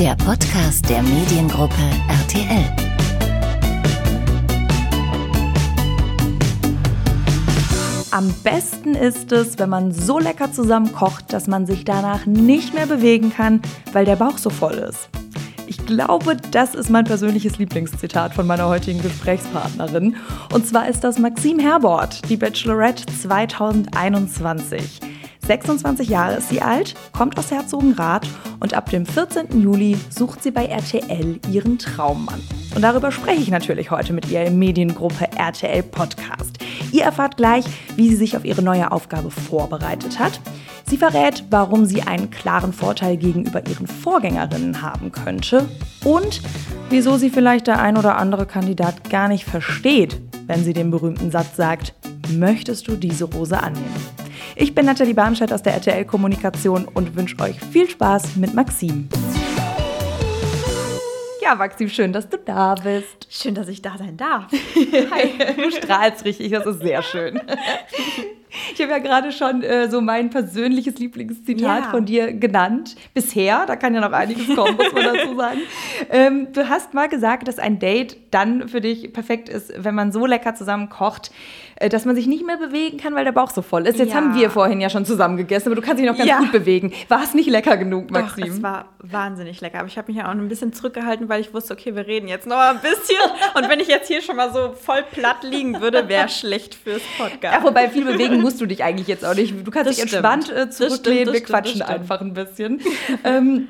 der Podcast der Mediengruppe RTL. Am besten ist es, wenn man so lecker zusammen kocht, dass man sich danach nicht mehr bewegen kann, weil der Bauch so voll ist. Ich glaube, das ist mein persönliches Lieblingszitat von meiner heutigen Gesprächspartnerin. Und zwar ist das Maxim Herbort, die Bachelorette 2021. 26 Jahre ist sie alt, kommt aus Herzogenrath und ab dem 14. Juli sucht sie bei RTL ihren Traummann. Und darüber spreche ich natürlich heute mit ihr im Mediengruppe RTL Podcast. Ihr erfahrt gleich, wie sie sich auf ihre neue Aufgabe vorbereitet hat. Sie verrät, warum sie einen klaren Vorteil gegenüber ihren Vorgängerinnen haben könnte und wieso sie vielleicht der ein oder andere Kandidat gar nicht versteht, wenn sie den berühmten Satz sagt, möchtest du diese Rose annehmen? Ich bin Nathalie Barmscheid aus der RTL Kommunikation und wünsche euch viel Spaß mit Maxim. Ja, Maxim, schön, dass du da bist. Schön, dass ich da sein darf. Hi. Du strahlst richtig, das ist sehr schön. Ich habe ja gerade schon äh, so mein persönliches Lieblingszitat ja. von dir genannt. Bisher, da kann ja noch einiges kommen, muss man dazu sagen. Ähm, du hast mal gesagt, dass ein Date dann für dich perfekt ist, wenn man so lecker zusammen kocht, äh, dass man sich nicht mehr bewegen kann, weil der Bauch so voll ist. Jetzt ja. haben wir vorhin ja schon zusammen gegessen, aber du kannst dich noch ganz ja. gut bewegen. War es nicht lecker genug, Maxim? Doch, es war wahnsinnig lecker. Aber ich habe mich ja auch ein bisschen zurückgehalten, weil ich wusste, okay, wir reden jetzt noch ein bisschen. Und wenn ich jetzt hier schon mal so voll platt liegen würde, wäre schlecht fürs Podcast. Ja, wobei viel bewegen musst du dich eigentlich jetzt auch nicht. Du kannst das dich stimmt. entspannt äh, zurücklehnen. Stimmt, wir quatschen einfach ein bisschen. ähm,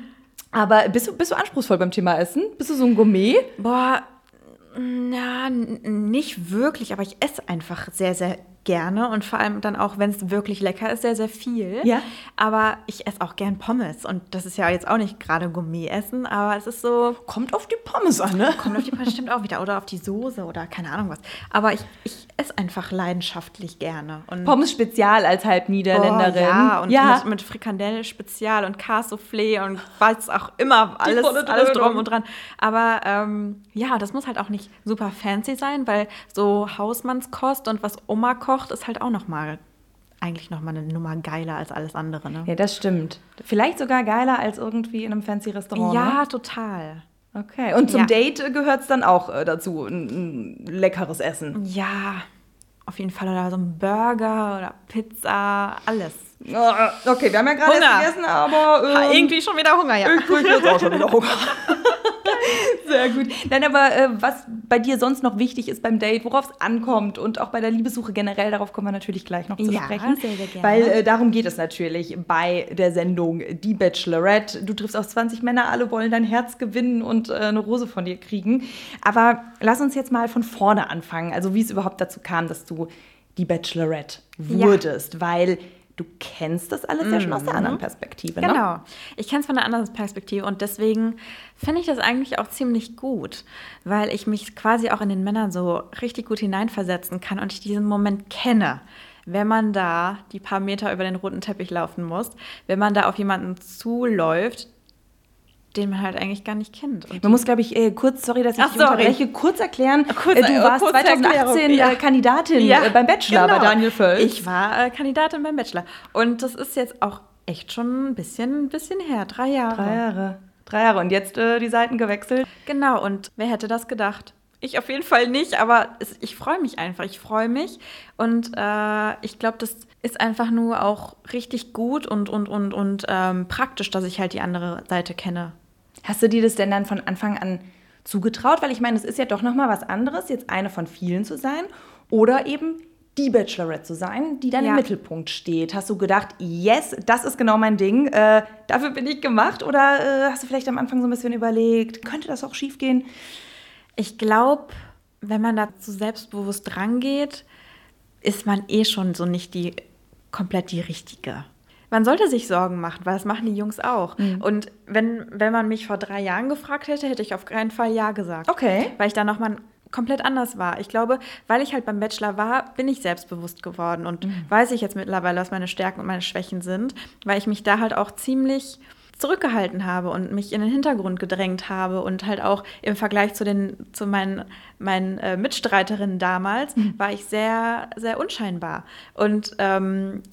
aber bist du, bist du anspruchsvoll beim Thema Essen? Bist du so ein Gourmet? Boah, na, nicht wirklich, aber ich esse einfach sehr, sehr gerne und vor allem dann auch, wenn es wirklich lecker ist, sehr, sehr viel. Ja. Aber ich esse auch gern Pommes und das ist ja jetzt auch nicht gerade Gourmet-Essen, aber es ist so. Kommt auf die Pommes an, ne? Kommt auf die Pommes, stimmt auch wieder. Oder auf die Soße oder keine Ahnung was. Aber ich, ich esse einfach leidenschaftlich gerne. Und Pommes Spezial als halb Niederländerin. Oh, ja, und ja. Mit, mit Frikandel Spezial und Cassoufflé und weiß auch immer alles, alles drum und dran. Aber ähm, ja, das muss halt auch nicht super fancy sein, weil so Hausmannskost und was Oma kocht, kocht, ist halt auch noch mal eigentlich noch mal eine Nummer geiler als alles andere. Ne? Ja, das stimmt. Vielleicht sogar geiler als irgendwie in einem fancy Restaurant. Ja, ne? total. Okay. Und zum ja. Date gehört es dann auch äh, dazu, ein, ein, leckeres Essen. Ja, auf jeden Fall. Oder so ein Burger oder Pizza, alles. Okay, wir haben ja gerade gegessen, aber. Ähm, irgendwie schon wieder Hunger, ja. Ich jetzt auch schon wieder Hunger. Sehr gut. Nein, aber äh, was bei dir sonst noch wichtig ist beim Date, worauf es ankommt und auch bei der Liebessuche generell, darauf kommen wir natürlich gleich noch zu ja, sprechen. Sehr, sehr gerne. Weil äh, darum geht es natürlich bei der Sendung Die Bachelorette. Du triffst auf 20 Männer, alle wollen dein Herz gewinnen und äh, eine Rose von dir kriegen. Aber lass uns jetzt mal von vorne anfangen. Also wie es überhaupt dazu kam, dass du die Bachelorette wurdest. Ja. Weil du kennst das alles mhm. ja schon aus der anderen mhm. Perspektive. Ne? Genau. Ich kenne es von der anderen Perspektive und deswegen finde ich das eigentlich auch ziemlich gut, weil ich mich quasi auch in den Männern so richtig gut hineinversetzen kann und ich diesen Moment kenne. Wenn man da die paar Meter über den roten Teppich laufen muss, wenn man da auf jemanden zuläuft, den man halt eigentlich gar nicht kennt. Und man muss, glaube ich, äh, kurz, sorry, dass ich Ach, dich unterbreche, kurz erklären. Kurz, äh, du äh, warst 2018 ja. Äh, Kandidatin ja, äh, beim Bachelor genau. bei Daniel Völz. Ich war Kandidatin beim Bachelor. Und das ist jetzt auch echt schon ein bisschen, ein bisschen her. Drei Jahre. Drei Jahre. Drei Jahre. Und jetzt die Seiten gewechselt. Genau. Und wer hätte das gedacht? Ich auf jeden Fall nicht, aber es, ich freue mich einfach. Ich freue mich. Und äh, ich glaube, das ist einfach nur auch richtig gut und, und, und, und ähm, praktisch, dass ich halt die andere Seite kenne. Hast du dir das denn dann von Anfang an zugetraut? Weil ich meine, es ist ja doch nochmal was anderes, jetzt eine von vielen zu sein oder eben die Bachelorette zu sein, die dann ja. im Mittelpunkt steht. Hast du gedacht, yes, das ist genau mein Ding, äh, dafür bin ich gemacht? Oder äh, hast du vielleicht am Anfang so ein bisschen überlegt, könnte das auch schief gehen? Ich glaube, wenn man da zu selbstbewusst rangeht, ist man eh schon so nicht die komplett die richtige man sollte sich Sorgen machen, weil das machen die Jungs auch. Mhm. Und wenn, wenn man mich vor drei Jahren gefragt hätte, hätte ich auf keinen Fall Ja gesagt. Okay. Weil ich da nochmal komplett anders war. Ich glaube, weil ich halt beim Bachelor war, bin ich selbstbewusst geworden und mhm. weiß ich jetzt mittlerweile, was meine Stärken und meine Schwächen sind, weil ich mich da halt auch ziemlich zurückgehalten habe und mich in den Hintergrund gedrängt habe und halt auch im Vergleich zu den zu meinen meinen äh, Mitstreiterinnen damals mhm. war ich sehr sehr unscheinbar und ähm,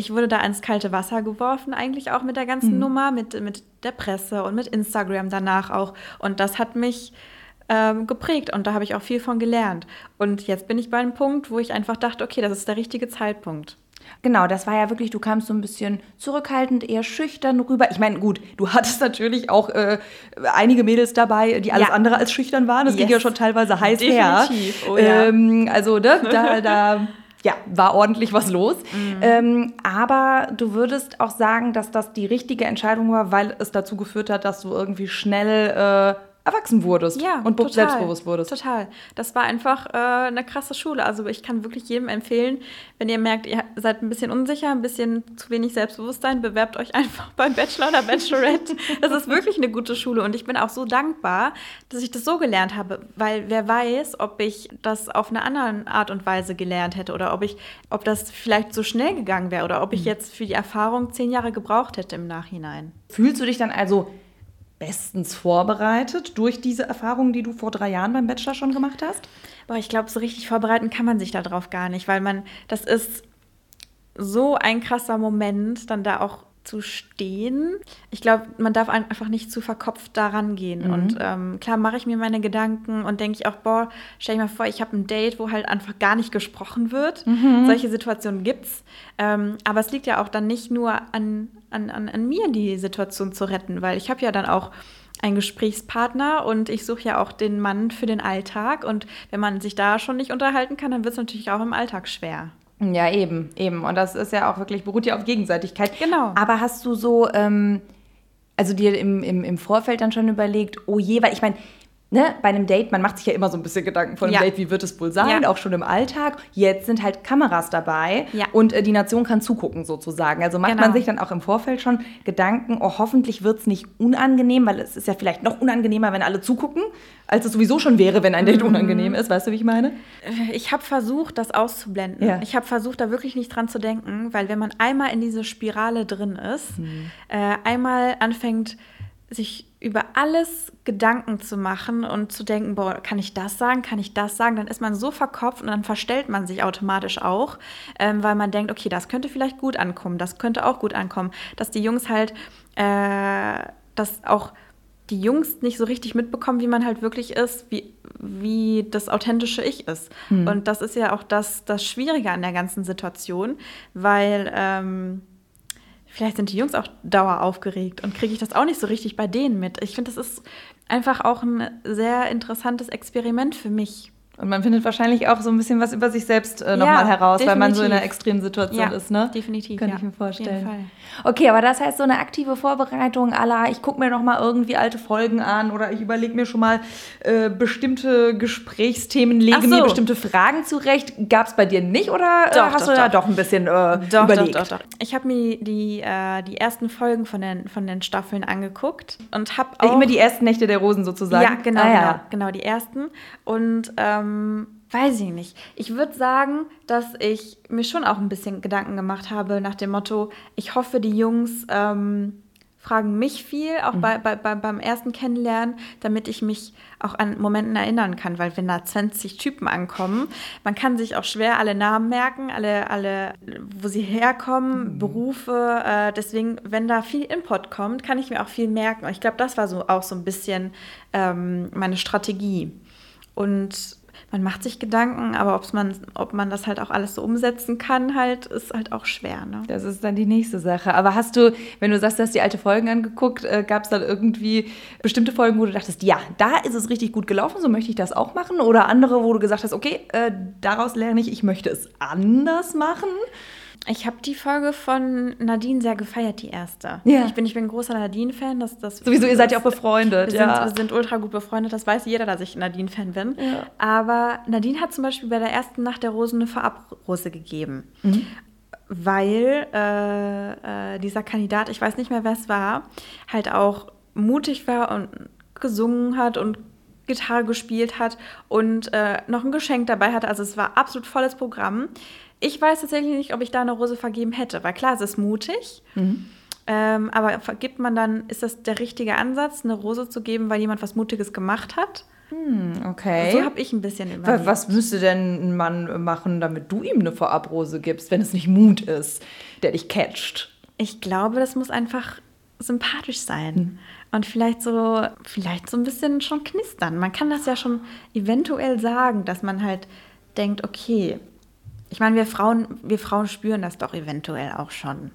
ich wurde da ins kalte Wasser geworfen, eigentlich auch mit der ganzen mhm. Nummer, mit, mit der Presse und mit Instagram danach auch. Und das hat mich ähm, geprägt und da habe ich auch viel von gelernt. Und jetzt bin ich bei einem Punkt, wo ich einfach dachte, okay, das ist der richtige Zeitpunkt. Genau, das war ja wirklich, du kamst so ein bisschen zurückhaltend, eher schüchtern rüber. Ich meine, gut, du hattest natürlich auch äh, einige Mädels dabei, die alles ja. andere als schüchtern waren. Das yes. ging ja schon teilweise heiß Definitiv. her. Oh, ja. ähm, also ne, da, da ja, war ordentlich was los. Mhm. Ähm, aber du würdest auch sagen, dass das die richtige Entscheidung war, weil es dazu geführt hat, dass du irgendwie schnell äh, erwachsen wurdest ja, und total, selbstbewusst wurdest. Total. Das war einfach äh, eine krasse Schule. Also ich kann wirklich jedem empfehlen, wenn ihr merkt, ihr seid ein bisschen unsicher, ein bisschen zu wenig Selbstbewusstsein, bewerbt euch einfach beim Bachelor oder Bachelorette. das ist wirklich eine gute Schule und ich bin auch so dankbar, dass ich das so gelernt habe, weil wer weiß, ob ich das auf eine andere Art und Weise gelernt hätte oder ob ich, ob das vielleicht so schnell gegangen wäre oder ob ich mhm. jetzt für die Erfahrung zehn Jahre gebraucht hätte im Nachhinein. Fühlst du dich dann also bestens vorbereitet durch diese Erfahrungen, die du vor drei Jahren beim Bachelor schon gemacht hast? Boah, ich glaube, so richtig vorbereiten kann man sich darauf gar nicht, weil man, das ist so ein krasser Moment, dann da auch zu stehen. Ich glaube, man darf einfach nicht zu verkopft daran gehen. Mhm. Und ähm, klar mache ich mir meine Gedanken und denke ich auch, boah, stell dir mal vor, ich habe ein Date, wo halt einfach gar nicht gesprochen wird. Mhm. Solche Situationen gibt's. Ähm, aber es liegt ja auch dann nicht nur an, an, an, an mir, die Situation zu retten, weil ich habe ja dann auch einen Gesprächspartner und ich suche ja auch den Mann für den Alltag. Und wenn man sich da schon nicht unterhalten kann, dann wird es natürlich auch im Alltag schwer. Ja, eben, eben. Und das ist ja auch wirklich, beruht ja auf Gegenseitigkeit. Genau. Aber hast du so, ähm, also dir im, im, im Vorfeld dann schon überlegt, oh je, weil ich meine, ne, bei einem Date, man macht sich ja immer so ein bisschen Gedanken von einem ja. Date, wie wird es wohl sein, ja. auch schon im Alltag. Jetzt sind halt Kameras dabei ja. und äh, die Nation kann zugucken sozusagen. Also macht genau. man sich dann auch im Vorfeld schon Gedanken, oh, hoffentlich wird es nicht unangenehm, weil es ist ja vielleicht noch unangenehmer, wenn alle zugucken, als es sowieso schon wäre, wenn ein Date mhm. unangenehm ist. Weißt du, wie ich meine? Äh, ich habe versucht, das auszublenden. Ich habe versucht, da wirklich nicht dran zu denken, weil wenn man einmal in diese Spirale drin ist, mhm. äh, einmal anfängt, sich über alles Gedanken zu machen und zu denken, boah, kann ich das sagen, kann ich das sagen, dann ist man so verkopft und dann verstellt man sich automatisch auch, ähm, weil man denkt, okay, das könnte vielleicht gut ankommen, das könnte auch gut ankommen, dass die Jungs halt, äh, dass auch die Jungs nicht so richtig mitbekommen, wie man halt wirklich ist, wie, wie das authentische Ich ist. Hm. Und das ist ja auch das, das Schwierige an der ganzen Situation, weil ähm, Vielleicht sind die Jungs auch dauer aufgeregt und kriege ich das auch nicht so richtig bei denen mit. Ich finde, das ist einfach auch ein sehr interessantes Experiment für mich. Und man findet wahrscheinlich auch so ein bisschen was über sich selbst äh, nochmal ja, heraus, definitiv. weil man so in einer extremen Situation ja, ist, ne? Definitiv. Könnte ja, ich mir vorstellen. Okay, aber das heißt, so eine aktive Vorbereitung aller, ich gucke mir nochmal irgendwie alte Folgen an oder ich überlege mir schon mal äh, bestimmte Gesprächsthemen, lege so. mir bestimmte Fragen zurecht. Gab es bei dir nicht oder äh, doch, hast doch, du da doch ein bisschen äh, doch, überlegt? Doch, doch, doch. Ich habe mir die, äh, die ersten Folgen von den, von den Staffeln angeguckt und habe auch. Immer die ersten Nächte der Rosen sozusagen. Ja, genau, ah, genau, genau, die ersten. Und ähm, ähm, weiß ich nicht. Ich würde sagen, dass ich mir schon auch ein bisschen Gedanken gemacht habe nach dem Motto, ich hoffe, die Jungs ähm, fragen mich viel, auch mhm. bei, bei, bei, beim ersten Kennenlernen, damit ich mich auch an Momenten erinnern kann, weil wenn da 20 Typen ankommen, man kann sich auch schwer alle Namen merken, alle, alle wo sie herkommen, mhm. Berufe. Äh, deswegen, wenn da viel Input kommt, kann ich mir auch viel merken. Und ich glaube, das war so auch so ein bisschen ähm, meine Strategie. Und man macht sich Gedanken, aber man, ob man das halt auch alles so umsetzen kann, halt, ist halt auch schwer. Ne? Das ist dann die nächste Sache. Aber hast du, wenn du sagst, du hast die alte Folgen angeguckt, äh, gab es dann irgendwie bestimmte Folgen, wo du dachtest, ja, da ist es richtig gut gelaufen, so möchte ich das auch machen? Oder andere, wo du gesagt hast, okay, äh, daraus lerne ich, ich möchte es anders machen? Ich habe die Folge von Nadine sehr gefeiert, die erste. Ja. Ich bin, ich bin ein großer Nadine-Fan. Das, das, Sowieso, ihr seid ja auch befreundet. Wir, ja. sind, sind ultra gut befreundet, das weiß jeder, dass ich Nadine-Fan bin. Ja. Aber Nadine hat zum Beispiel bei der ersten Nacht der Rosen eine Vorabrose gegeben. Mhm. Weil äh, äh, dieser Kandidat, ich weiß nicht mehr, wer es war, halt auch mutig war und gesungen hat und Gitarre gespielt hat und äh, noch ein Geschenk dabei hatte. Also es war absolut volles Programm. Ich weiß tatsächlich nicht, ob ich da eine Rose vergeben hätte, weil klar, es ist mutig. Mhm. Ähm, aber vergibt man dann, ist das der richtige Ansatz, eine Rose zu geben, weil jemand was Mutiges gemacht hat? Hm, okay. So habe ich ein bisschen überlegt. Was müsste denn ein Mann machen, damit du ihm eine Vorabrose gibst, wenn es nicht Mut ist, der dich catcht? Ich glaube, das muss einfach sympathisch sein. Hm. Und vielleicht so, vielleicht so ein bisschen schon knistern. Man kann das ja schon eventuell sagen, dass man halt denkt, okay, ich meine, wir Frauen, wir Frauen spüren das doch eventuell auch schon.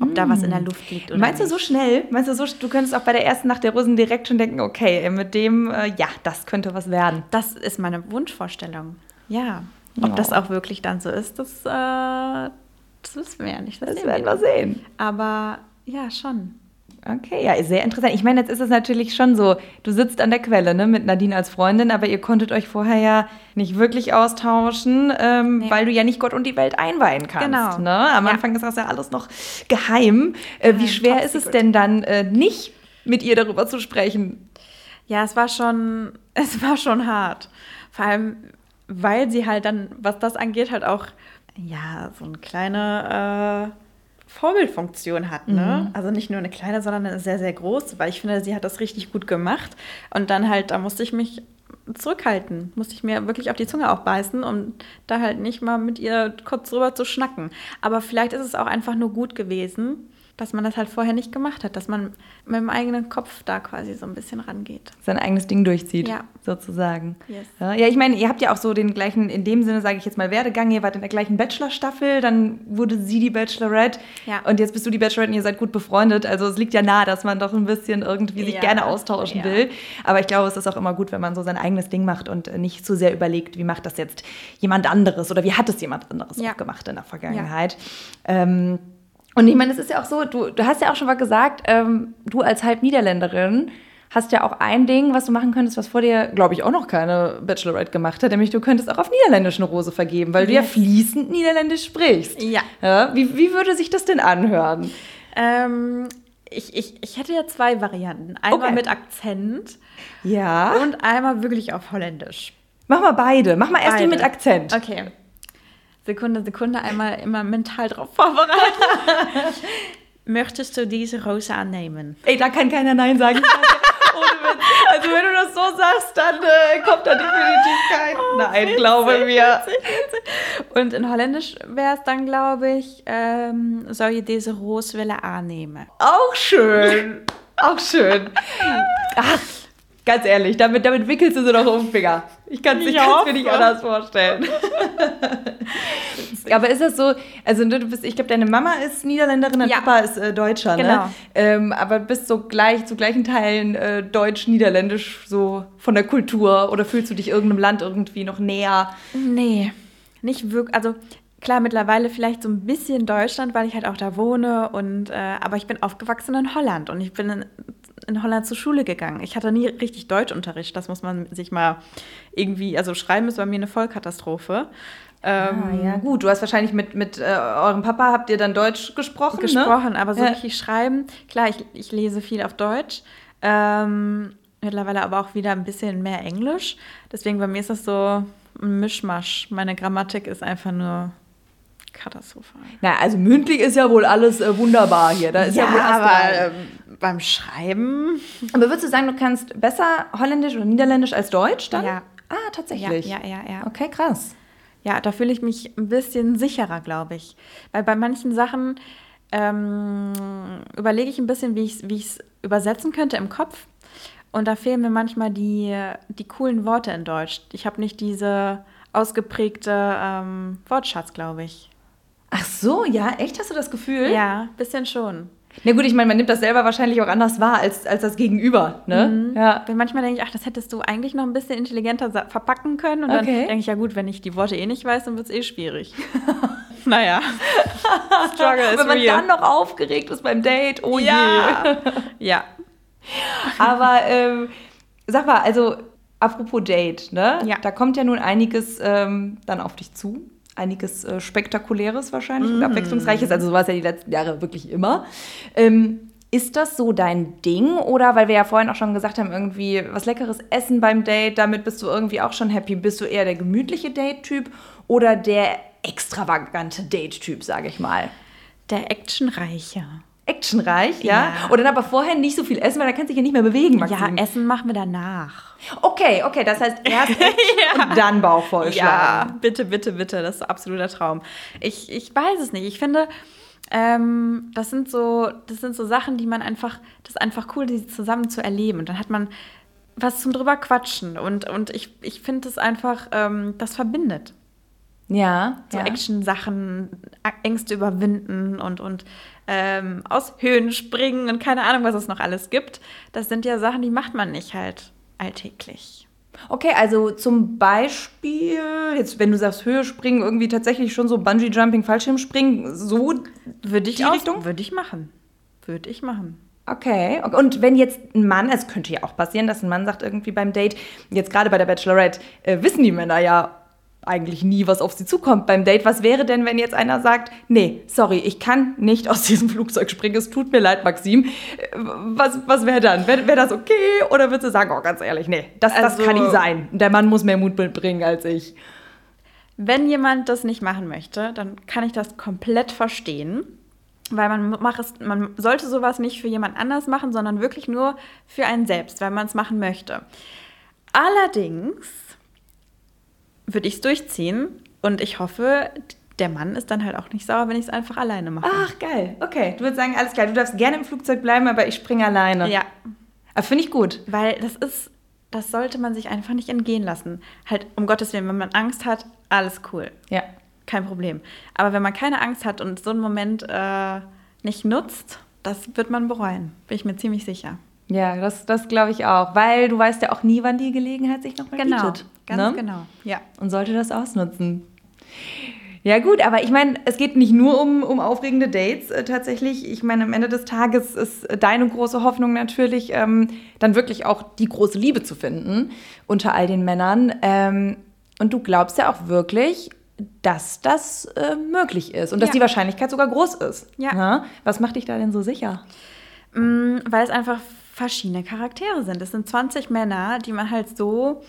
Ob mm. da was in der hm. Luft liegt oder Meinst du so schnell? Meinst du so, du könntest auch bei der ersten Nacht der Rosen direkt schon denken, okay, mit dem, äh, ja, das könnte was werden. Das ist meine Wunschvorstellung. Ja. Ob oh. das auch wirklich dann so ist, das, äh, das wissen wir ja nicht. Das, das werden wir sehen. Aber ja, schon. Okay, ja, sehr interessant. Ich meine, jetzt ist es natürlich schon so, du sitzt an der Quelle ne, mit Nadine als Freundin, aber ihr konntet euch vorher ja nicht wirklich austauschen, ähm, nee. weil du ja nicht Gott und die Welt einweihen kannst. Genau. Ne? Am ja. Anfang ist das ja alles noch geheim. Äh, wie schwer ist es denn dann, äh, nicht mit ihr darüber zu sprechen? Ja, es war schon, es war schon hart. Vor allem, weil sie halt dann, was das angeht, halt auch, ja, so eine kleine... Äh, Vorbildfunktion hat. Ne? Mhm. Also nicht nur eine kleine, sondern eine sehr, sehr große, weil ich finde, sie hat das richtig gut gemacht. Und dann halt, da musste ich mich zurückhalten, musste ich mir wirklich auf die Zunge auch beißen, um da halt nicht mal mit ihr kurz drüber zu schnacken. Aber vielleicht ist es auch einfach nur gut gewesen, dass man das halt vorher nicht gemacht hat, dass man mit dem eigenen Kopf da quasi so ein bisschen rangeht. Sein eigenes Ding durchzieht, ja. sozusagen. Yes. Ja, ich meine, ihr habt ja auch so den gleichen, in dem Sinne sage ich jetzt mal Werdegang, ihr wart in der gleichen Bachelor-Staffel, dann wurde sie die Bachelorette ja. und jetzt bist du die Bachelorette und ihr seid gut befreundet. Also es liegt ja nahe, dass man doch ein bisschen irgendwie sich ja. gerne austauschen will. Aber ich glaube, es ist auch immer gut, wenn man so sein eigenes Ding macht und nicht zu sehr überlegt, wie macht das jetzt jemand anderes oder wie hat es jemand anderes auch gemacht in der Vergangenheit. Ähm, und ich meine, es ist ja auch so, du, du hast ja auch schon mal gesagt, ähm, du als Halb-Niederländerin hast ja auch ein Ding, was du machen könntest, was vor dir, glaube ich, auch noch keine Bachelorette gemacht hat, nämlich du könntest auch auf Niederländisch eine Rose vergeben, weil yes. du ja fließend Niederländisch sprichst. Ja. ja wie, wie würde sich das denn anhören? Ähm, ich, ich, ich hätte ja zwei Varianten. Einmal okay. mit Akzent. Ja. Und einmal wirklich auf Holländisch. Mach mal beide. Mach mal erst beide. die mit Akzent. Okay. Sekunde, Sekunde einmal immer mental drauf vorbereiten. Möchtest du diese Rose annehmen? Ey, da kann keiner Nein sagen. Also wenn du das so sagst, dann äh, kommt da definitiv kein oh, Nein, witzig, glaube mir. Und in Holländisch wäre es dann, glaube ich, ähm, soll ich diese Rose willen annehmen? Auch schön. Auch schön. Ach, Ganz ehrlich, damit, damit wickelst du sie doch um den Finger. Ich kann es mir nicht anders vorstellen. Aber ist das so, also du bist, ich glaube, deine Mama ist Niederländerin, dein ja. Papa ist äh, Deutscher, ne? genau. ne? Ähm, aber bist so gleich zu gleichen Teilen äh, deutsch-niederländisch so von der Kultur oder fühlst du dich irgendeinem Land irgendwie noch näher? Nee, nicht wirklich. Also klar, mittlerweile vielleicht so ein bisschen Deutschland, weil ich halt auch da wohne und äh, aber ich bin aufgewachsen in Holland und ich bin in in Holland zur Schule gegangen. Ich hatte nie richtig Deutschunterricht. Das muss man sich mal irgendwie, also schreiben ist bei mir eine Vollkatastrophe. Ähm, ah, ja, gut. Du hast wahrscheinlich mit, mit äh, eurem Papa, habt ihr dann Deutsch gesprochen? Ne? Gesprochen, ne? aber so ja. richtig schreiben. Klar, ich, ich lese viel auf Deutsch. Ähm, mittlerweile aber auch wieder ein bisschen mehr Englisch. Deswegen bei mir ist das so ein Mischmasch. Meine Grammatik ist einfach nur katastrophal. Na, also mündlich ist ja wohl alles äh, wunderbar hier. Da ist ja, ja wohl aber ähm, beim Schreiben. Aber würdest du sagen, du kannst besser Holländisch oder Niederländisch als Deutsch dann? Ja. Ah, tatsächlich. Ja, ja, ja. ja. Okay, krass. Ja, da fühle ich mich ein bisschen sicherer, glaube ich. Weil bei manchen Sachen ähm, überlege ich ein bisschen, wie ich es wie übersetzen könnte im Kopf. Und da fehlen mir manchmal die, die coolen Worte in Deutsch. Ich habe nicht diese ausgeprägte ähm, Wortschatz, glaube ich. Ach so, ja, echt hast du das Gefühl? Ja, bisschen schon. Na gut, ich meine, man nimmt das selber wahrscheinlich auch anders wahr als, als das Gegenüber. Ne? Mhm. Ja. Weil manchmal denke ich, ach, das hättest du eigentlich noch ein bisschen intelligenter verpacken können. Und okay. dann denke ich, ja gut, wenn ich die Worte eh nicht weiß, dann wird es eh schwierig. naja. Struggle ist Wenn man real. dann noch aufgeregt ist beim Date, oh ja. je. ja. Aber ähm, sag mal, also apropos Date, ne? Ja. Da kommt ja nun einiges ähm, dann auf dich zu einiges äh, Spektakuläres wahrscheinlich mm. und Abwechslungsreiches. Also so war es ja die letzten Jahre wirklich immer. Ähm, ist das so dein Ding? Oder weil wir ja vorhin auch schon gesagt haben, irgendwie was leckeres Essen beim Date, damit bist du irgendwie auch schon happy. Bist du eher der gemütliche Date-Typ oder der extravagante Date-Typ, sage ich mal? Der actionreiche. Actionreich, ja? ja? Und dann aber vorher nicht so viel essen, weil dann kannst du dich ja nicht mehr bewegen, Maxim. Ja, Essen machen wir danach. Okay, okay, das heißt erst ja. und dann Bauch vollschlagen. Ja, bitte, bitte, bitte, das ist ein absoluter Traum. Ich, ich weiß es nicht. Ich finde, ähm, das, sind so, das sind so Sachen, die man einfach, das ist einfach cool, die zusammen zu erleben. Und dann hat man was zum drüber quatschen. Und, und ich, ich finde es einfach, ähm, das verbindet. Ja. So ja. Action-Sachen, Ängste überwinden und, und ähm, aus Höhen springen und keine Ahnung, was es noch alles gibt. Das sind ja Sachen, die macht man nicht halt alltäglich. Okay, also zum Beispiel, jetzt wenn du sagst Höhe springen, irgendwie tatsächlich schon so Bungee Jumping, Fallschirmspringen, so würde ich die Richtung? Würde ich machen. Würde ich machen. Okay. Und wenn jetzt ein Mann, es könnte ja auch passieren, dass ein Mann sagt irgendwie beim Date, jetzt gerade bei der Bachelorette, äh, wissen die Männer ja eigentlich nie, was auf sie zukommt beim Date. Was wäre denn, wenn jetzt einer sagt, nee, sorry, ich kann nicht aus diesem Flugzeug springen, es tut mir leid, Maxim. Was, was wäre dann? Wäre wär das okay? Oder würdest du sagen, oh, ganz ehrlich, nee, das, also, das kann nicht sein. Der Mann muss mehr Mut mitbringen als ich. Wenn jemand das nicht machen möchte, dann kann ich das komplett verstehen. Weil man, macht es, man sollte sowas nicht für jemand anders machen, sondern wirklich nur für einen selbst, weil man es machen möchte. Allerdings würde ich es durchziehen und ich hoffe, der Mann ist dann halt auch nicht sauer, wenn ich es einfach alleine mache. Ach, geil. Okay, du würdest sagen, alles klar, du darfst gerne im Flugzeug bleiben, aber ich springe alleine. Ja. Finde ich gut. Weil das ist, das sollte man sich einfach nicht entgehen lassen. Halt, um Gottes Willen, wenn man Angst hat, alles cool. Ja. Kein Problem. Aber wenn man keine Angst hat und so einen Moment äh, nicht nutzt, das wird man bereuen. Bin ich mir ziemlich sicher. Ja, das, das glaube ich auch. Weil du weißt ja auch nie, wann die Gelegenheit sich noch mal genau. bietet. Ganz ne? genau, ja. Und sollte das ausnutzen. Ja gut, aber ich meine, es geht nicht nur um, um aufregende Dates äh, tatsächlich. Ich meine, am Ende des Tages ist deine große Hoffnung natürlich, ähm, dann wirklich auch die große Liebe zu finden unter all den Männern. Ähm, und du glaubst ja auch wirklich, dass das äh, möglich ist und dass ja. die Wahrscheinlichkeit sogar groß ist. Ja. Na? Ne? Was macht dich da denn so sicher? Mm, weil es einfach verschiedene Charaktere sind. Es sind 20 Männer, die man halt so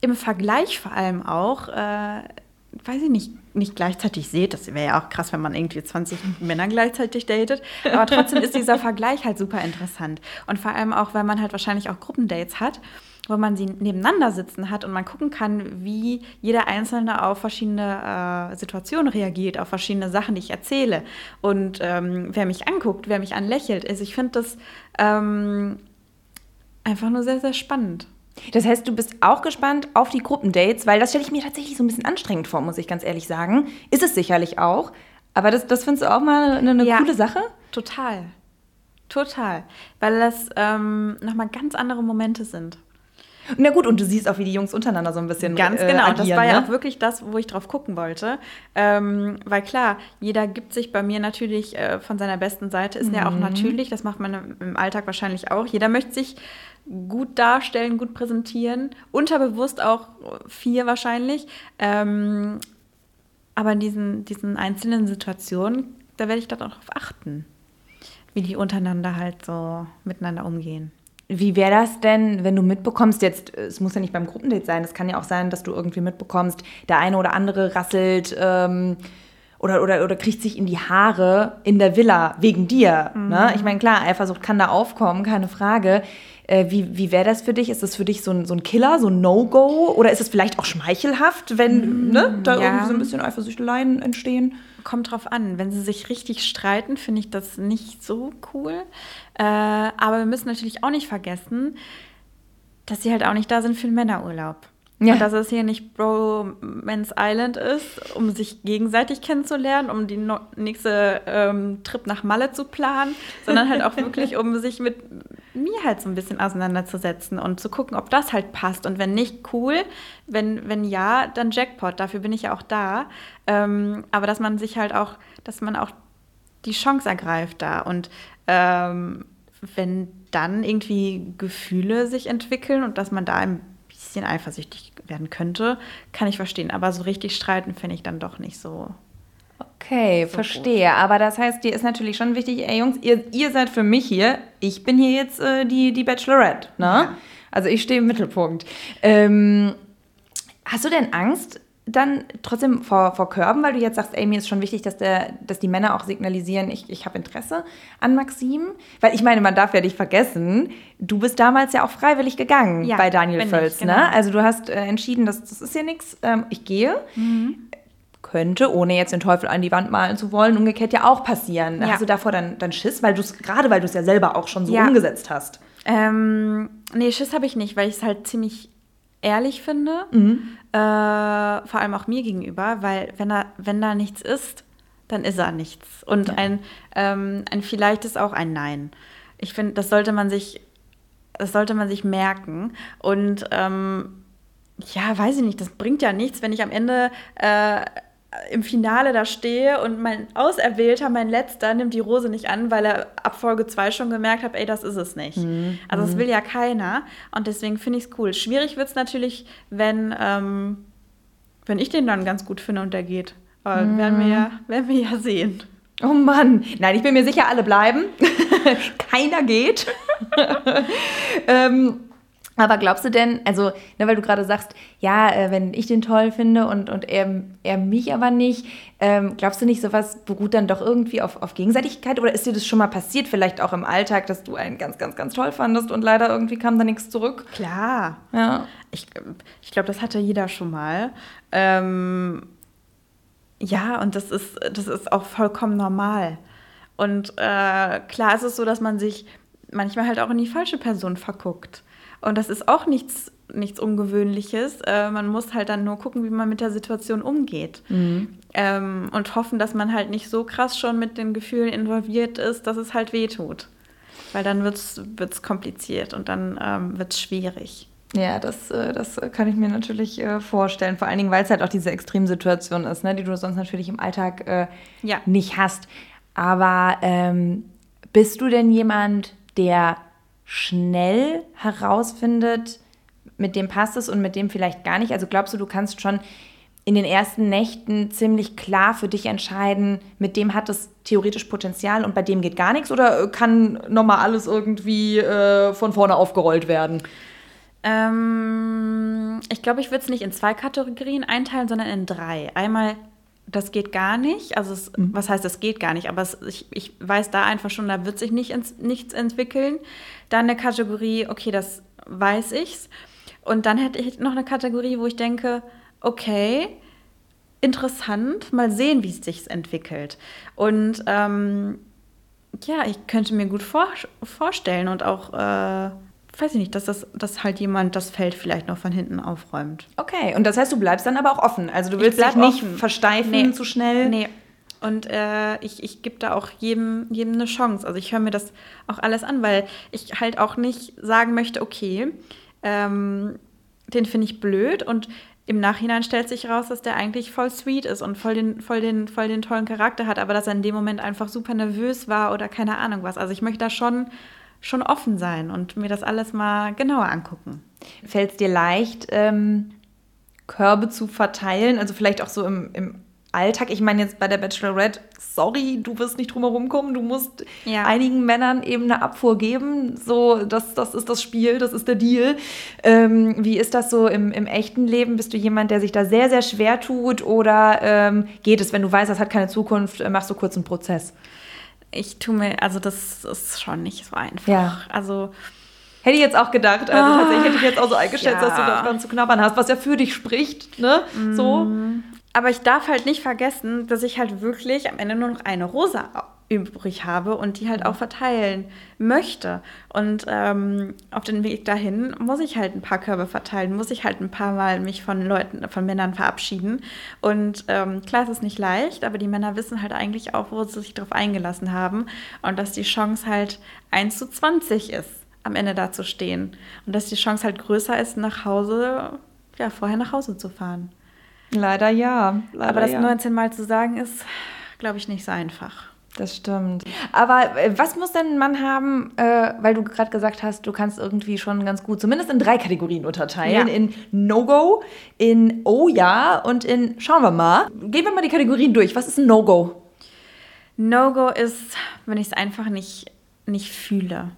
im Vergleich vor allem auch, äh, weiß ich nicht, nicht gleichzeitig seht. Das wäre ja auch krass, wenn man irgendwie 20 Männer gleichzeitig datet. Aber trotzdem ist dieser Vergleich halt super interessant. Und vor allem auch, weil man halt wahrscheinlich auch Gruppendates hat, wo man sie nebeneinander sitzen hat und man gucken kann, wie jeder Einzelne auf verschiedene äh, Situationen reagiert, auf verschiedene Sachen, die ich erzähle. Und ähm, wer mich anguckt, wer mich anlächelt. Also ich finde das ähm, einfach nur sehr, sehr spannend. Das heißt, du bist auch gespannt auf die Gruppendates, weil das stelle ich mir tatsächlich so ein bisschen anstrengend vor, muss ich ganz ehrlich sagen. Ist es sicherlich auch. Aber das, das findest du auch mal eine, eine ja, coole Sache? Total. Total. Weil das ähm, nochmal ganz andere Momente sind. Na gut, und du siehst auch, wie die Jungs untereinander so ein bisschen Ganz genau, äh, agieren, das war ja ne? auch wirklich das, wo ich drauf gucken wollte. Ähm, weil klar, jeder gibt sich bei mir natürlich äh, von seiner besten Seite, ist mhm. ja auch mhm. natürlich, das macht man im Alltag wahrscheinlich auch. Jeder möchte sich gut darstellen, gut präsentieren. Unterbewusst auch vier wahrscheinlich. Ähm, aber in diesen, diesen einzelnen Situationen, da werde ich darauf achten, wie die untereinander halt so miteinander umgehen. Wie wäre das denn, wenn du mitbekommst, jetzt, es muss ja nicht beim Gruppendate sein, es kann ja auch sein, dass du irgendwie mitbekommst, der eine oder andere rasselt ähm, oder, oder, oder kriegt sich in die Haare in der Villa wegen dir. Ne? Mhm. Ne? Ich meine, klar, Eifersucht kann da aufkommen, keine Frage. Äh, wie wie wäre das für dich? Ist das für dich so ein, so ein Killer, so ein No-Go? Oder ist es vielleicht auch schmeichelhaft, wenn mm, ne, da ja. irgendwie so ein bisschen Eifersüchteleien entstehen? Kommt drauf an. Wenn sie sich richtig streiten, finde ich das nicht so cool. Äh, aber wir müssen natürlich auch nicht vergessen, dass sie halt auch nicht da sind für den Männerurlaub. Ja. Und dass es hier nicht Bromance Island ist, um sich gegenseitig kennenzulernen, um die nächste ähm, Trip nach Malle zu planen, sondern halt auch wirklich, um sich mit mir halt so ein bisschen auseinanderzusetzen und zu gucken, ob das halt passt. Und wenn nicht, cool. Wenn, wenn ja, dann Jackpot. Dafür bin ich ja auch da. Ähm, aber dass man sich halt auch, dass man auch die Chance ergreift da. Und ähm, wenn dann irgendwie Gefühle sich entwickeln und dass man da ein bisschen eifersüchtig werden könnte, kann ich verstehen. Aber so richtig streiten finde ich dann doch nicht so. Okay, so verstehe. Gut. Aber das heißt, dir ist natürlich schon wichtig, ey Jungs, ihr, ihr seid für mich hier. Ich bin hier jetzt äh, die, die Bachelorette. Ne? Ja. Also ich stehe im Mittelpunkt. Ähm, hast du denn Angst, dann trotzdem vor, vor Körben, weil du jetzt sagst, ey, mir ist schon wichtig, dass, der, dass die Männer auch signalisieren, ich, ich habe Interesse an Maxim? Weil ich meine, man darf ja nicht vergessen, du bist damals ja auch freiwillig gegangen ja, bei Daniel Völz. Ich, ne? genau. ne? Also du hast äh, entschieden, dass, das ist ja nichts, ähm, ich gehe. Mhm könnte, ohne jetzt den Teufel an die Wand malen zu wollen, umgekehrt ja auch passieren. Ja. Hast du davor dann, dann Schiss, weil du es, gerade weil du es ja selber auch schon so ja. umgesetzt hast? Ähm, nee, Schiss habe ich nicht, weil ich es halt ziemlich ehrlich finde. Mhm. Äh, vor allem auch mir gegenüber, weil wenn da, wenn da nichts ist, dann ist er nichts. Und ja. ein, ähm, ein vielleicht ist auch ein Nein. Ich finde, das sollte man sich, das sollte man sich merken. Und ähm, ja, weiß ich nicht, das bringt ja nichts, wenn ich am Ende äh, im Finale da stehe und mein Auserwählter, mein Letzter, nimmt die Rose nicht an, weil er ab Folge 2 schon gemerkt hat, ey, das ist es nicht. Mhm. Also das mhm. will ja keiner und deswegen finde ich es cool. Schwierig wird es natürlich, wenn, ähm, wenn ich den dann ganz gut finde und der geht. Aber mhm. werden, wir ja, werden wir ja sehen. Oh Mann, nein, ich bin mir sicher, alle bleiben. Keiner geht. ähm, aber glaubst du denn, also, ne, weil du gerade sagst, ja, äh, wenn ich den toll finde und, und er, er mich aber nicht, ähm, glaubst du nicht, sowas beruht dann doch irgendwie auf, auf Gegenseitigkeit? Oder ist dir das schon mal passiert, vielleicht auch im Alltag, dass du einen ganz, ganz, ganz toll fandest und leider irgendwie kam da nichts zurück? Klar. Ja. Ich, ich glaube, das hatte jeder schon mal. Ähm, ja, und das ist, das ist auch vollkommen normal. Und äh, klar ist es so, dass man sich manchmal halt auch in die falsche Person verguckt. Und das ist auch nichts, nichts Ungewöhnliches. Äh, man muss halt dann nur gucken, wie man mit der Situation umgeht. Mhm. Ähm, und hoffen, dass man halt nicht so krass schon mit den Gefühlen involviert ist, dass es halt wehtut. Weil dann wird es kompliziert und dann ähm, wird es schwierig. Ja, das, äh, das kann ich mir natürlich äh, vorstellen. Vor allen Dingen, weil es halt auch diese Extremsituation ist, ne, die du sonst natürlich im Alltag äh, ja. nicht hast. Aber ähm, bist du denn jemand, der schnell herausfindet, mit dem passt es und mit dem vielleicht gar nicht? Also glaubst du, du kannst schon in den ersten Nächten ziemlich klar für dich entscheiden, mit dem hat es theoretisch Potenzial und bei dem geht gar nichts? Oder kann nochmal alles irgendwie äh, von vorne aufgerollt werden? Ähm, ich glaube, ich würde es nicht in zwei Kategorien einteilen, sondern in drei. Einmal das geht gar nicht. Also, es, mhm. was heißt, das geht gar nicht? Aber es, ich, ich weiß da einfach schon, da wird sich nicht ins, nichts entwickeln. Dann eine Kategorie, okay, das weiß ich's. Und dann hätte ich noch eine Kategorie, wo ich denke, okay, interessant, mal sehen, wie es sich entwickelt. Und ähm, ja, ich könnte mir gut vor, vorstellen und auch äh, weiß ich nicht, dass das dass halt jemand das Feld vielleicht noch von hinten aufräumt. Okay, und das heißt, du bleibst dann aber auch offen. Also du willst dich nicht offen. versteifen nee. zu schnell. Nee. Und äh, ich, ich gebe da auch jedem, jedem eine Chance. Also ich höre mir das auch alles an, weil ich halt auch nicht sagen möchte, okay, ähm, den finde ich blöd und im Nachhinein stellt sich raus, dass der eigentlich voll sweet ist und voll den, voll, den, voll den tollen Charakter hat, aber dass er in dem Moment einfach super nervös war oder keine Ahnung was. Also ich möchte da schon schon offen sein und mir das alles mal genauer angucken. Fällt es dir leicht, ähm, Körbe zu verteilen? Also vielleicht auch so im, im Alltag. Ich meine jetzt bei der Bachelorette, sorry, du wirst nicht drum herum kommen. Du musst ja. einigen Männern eben eine Abfuhr geben. So, das, das ist das Spiel, das ist der Deal. Ähm, wie ist das so im, im echten Leben? Bist du jemand, der sich da sehr, sehr schwer tut? Oder ähm, geht es, wenn du weißt, das hat keine Zukunft, äh, machst du kurz einen Prozess? Ich tue mir, also das ist schon nicht so einfach. Ja. Also Hätte ich jetzt auch gedacht. Also ah, tatsächlich hätte ich jetzt auch so eingeschätzt, ja. dass du daran zu knabbern hast, was ja für dich spricht, ne? Mm. So. Aber ich darf halt nicht vergessen, dass ich halt wirklich am Ende nur noch eine Rosa übrig habe und die halt auch verteilen möchte. Und ähm, auf den Weg dahin muss ich halt ein paar Körbe verteilen, muss ich halt ein paar Mal mich von Leuten, von Männern verabschieden. Und ähm, klar, es ist nicht leicht, aber die Männer wissen halt eigentlich auch, wo sie sich darauf eingelassen haben und dass die Chance halt 1 zu 20 ist, am Ende da zu stehen. Und dass die Chance halt größer ist, nach Hause, ja, vorher nach Hause zu fahren. Leider ja. Leider aber das ja. 19 Mal zu sagen ist, glaube ich, nicht so einfach. Das stimmt. Aber äh, was muss denn ein Mann haben, äh, weil du gerade gesagt hast, du kannst irgendwie schon ganz gut, zumindest in drei Kategorien unterteilen. Ja. In No-Go, in Oh ja und in Schauen wir mal. Gehen wir mal die Kategorien durch. Was ist ein No-Go? No-Go ist, wenn ich es einfach nicht, nicht fühle.